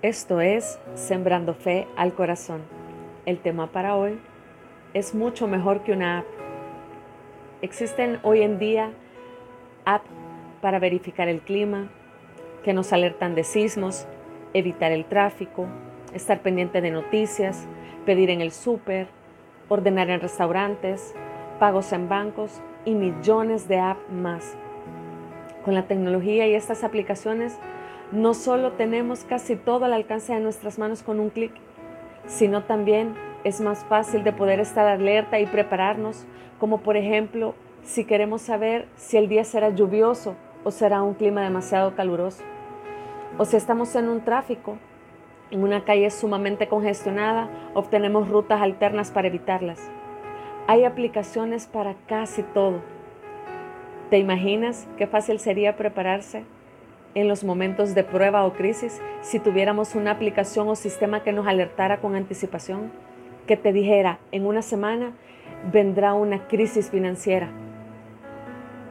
Esto es Sembrando Fe al Corazón. El tema para hoy es mucho mejor que una app. Existen hoy en día apps para verificar el clima, que nos alertan de sismos, evitar el tráfico, estar pendiente de noticias, pedir en el súper, ordenar en restaurantes, pagos en bancos y millones de apps más. Con la tecnología y estas aplicaciones, no solo tenemos casi todo al alcance de nuestras manos con un clic, sino también es más fácil de poder estar alerta y prepararnos, como por ejemplo si queremos saber si el día será lluvioso o será un clima demasiado caluroso, o si estamos en un tráfico, en una calle sumamente congestionada, obtenemos rutas alternas para evitarlas. Hay aplicaciones para casi todo. ¿Te imaginas qué fácil sería prepararse en los momentos de prueba o crisis si tuviéramos una aplicación o sistema que nos alertara con anticipación? Que te dijera, en una semana vendrá una crisis financiera.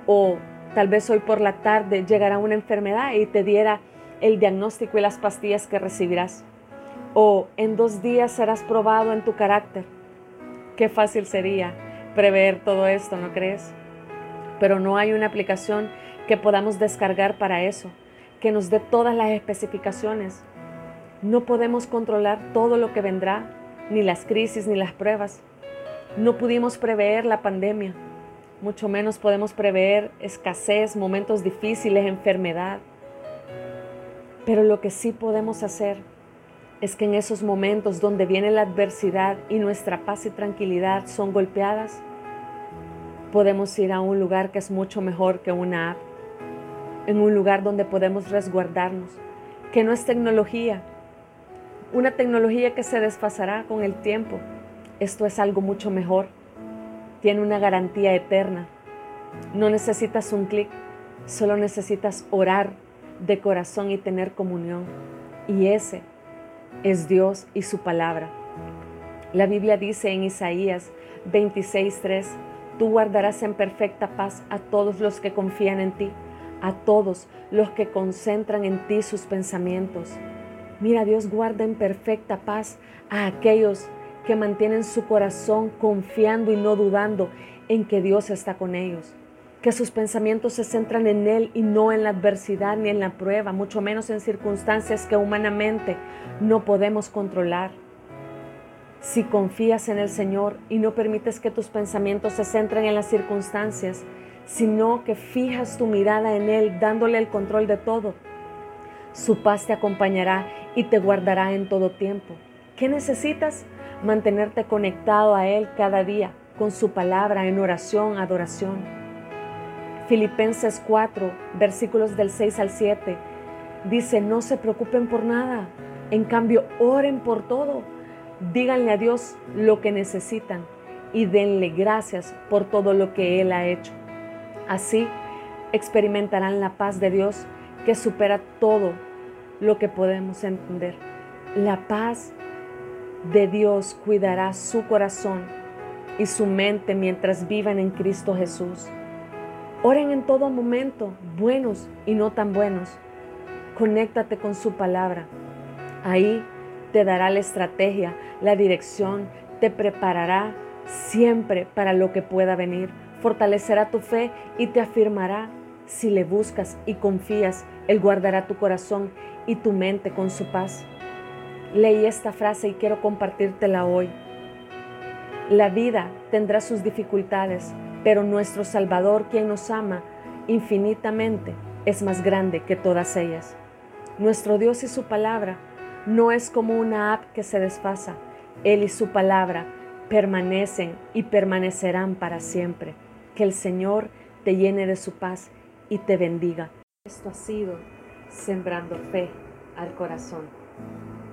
O tal vez hoy por la tarde llegará una enfermedad y te diera el diagnóstico y las pastillas que recibirás. O en dos días serás probado en tu carácter. Qué fácil sería prever todo esto, ¿no crees? Pero no hay una aplicación que podamos descargar para eso, que nos dé todas las especificaciones. No podemos controlar todo lo que vendrá, ni las crisis ni las pruebas. No pudimos prever la pandemia, mucho menos podemos prever escasez, momentos difíciles, enfermedad. Pero lo que sí podemos hacer es que en esos momentos donde viene la adversidad y nuestra paz y tranquilidad son golpeadas, podemos ir a un lugar que es mucho mejor que una app, en un lugar donde podemos resguardarnos, que no es tecnología, una tecnología que se desfasará con el tiempo. Esto es algo mucho mejor, tiene una garantía eterna. No necesitas un clic, solo necesitas orar de corazón y tener comunión. Y ese es Dios y su palabra. La Biblia dice en Isaías 26:3, tú guardarás en perfecta paz a todos los que confían en ti, a todos los que concentran en ti sus pensamientos. Mira, Dios guarda en perfecta paz a aquellos que mantienen su corazón confiando y no dudando en que Dios está con ellos que sus pensamientos se centran en Él y no en la adversidad ni en la prueba, mucho menos en circunstancias que humanamente no podemos controlar. Si confías en el Señor y no permites que tus pensamientos se centren en las circunstancias, sino que fijas tu mirada en Él dándole el control de todo, su paz te acompañará y te guardará en todo tiempo. ¿Qué necesitas? Mantenerte conectado a Él cada día con su palabra en oración, adoración. Filipenses 4, versículos del 6 al 7, dice, no se preocupen por nada, en cambio, oren por todo. Díganle a Dios lo que necesitan y denle gracias por todo lo que Él ha hecho. Así experimentarán la paz de Dios que supera todo lo que podemos entender. La paz de Dios cuidará su corazón y su mente mientras vivan en Cristo Jesús. Oren en todo momento, buenos y no tan buenos. Conéctate con su palabra. Ahí te dará la estrategia, la dirección, te preparará siempre para lo que pueda venir. Fortalecerá tu fe y te afirmará. Si le buscas y confías, Él guardará tu corazón y tu mente con su paz. Leí esta frase y quiero compartírtela hoy. La vida tendrá sus dificultades, pero nuestro Salvador, quien nos ama infinitamente, es más grande que todas ellas. Nuestro Dios y su palabra no es como una app que se desfasa. Él y su palabra permanecen y permanecerán para siempre. Que el Señor te llene de su paz y te bendiga. Esto ha sido Sembrando Fe al Corazón.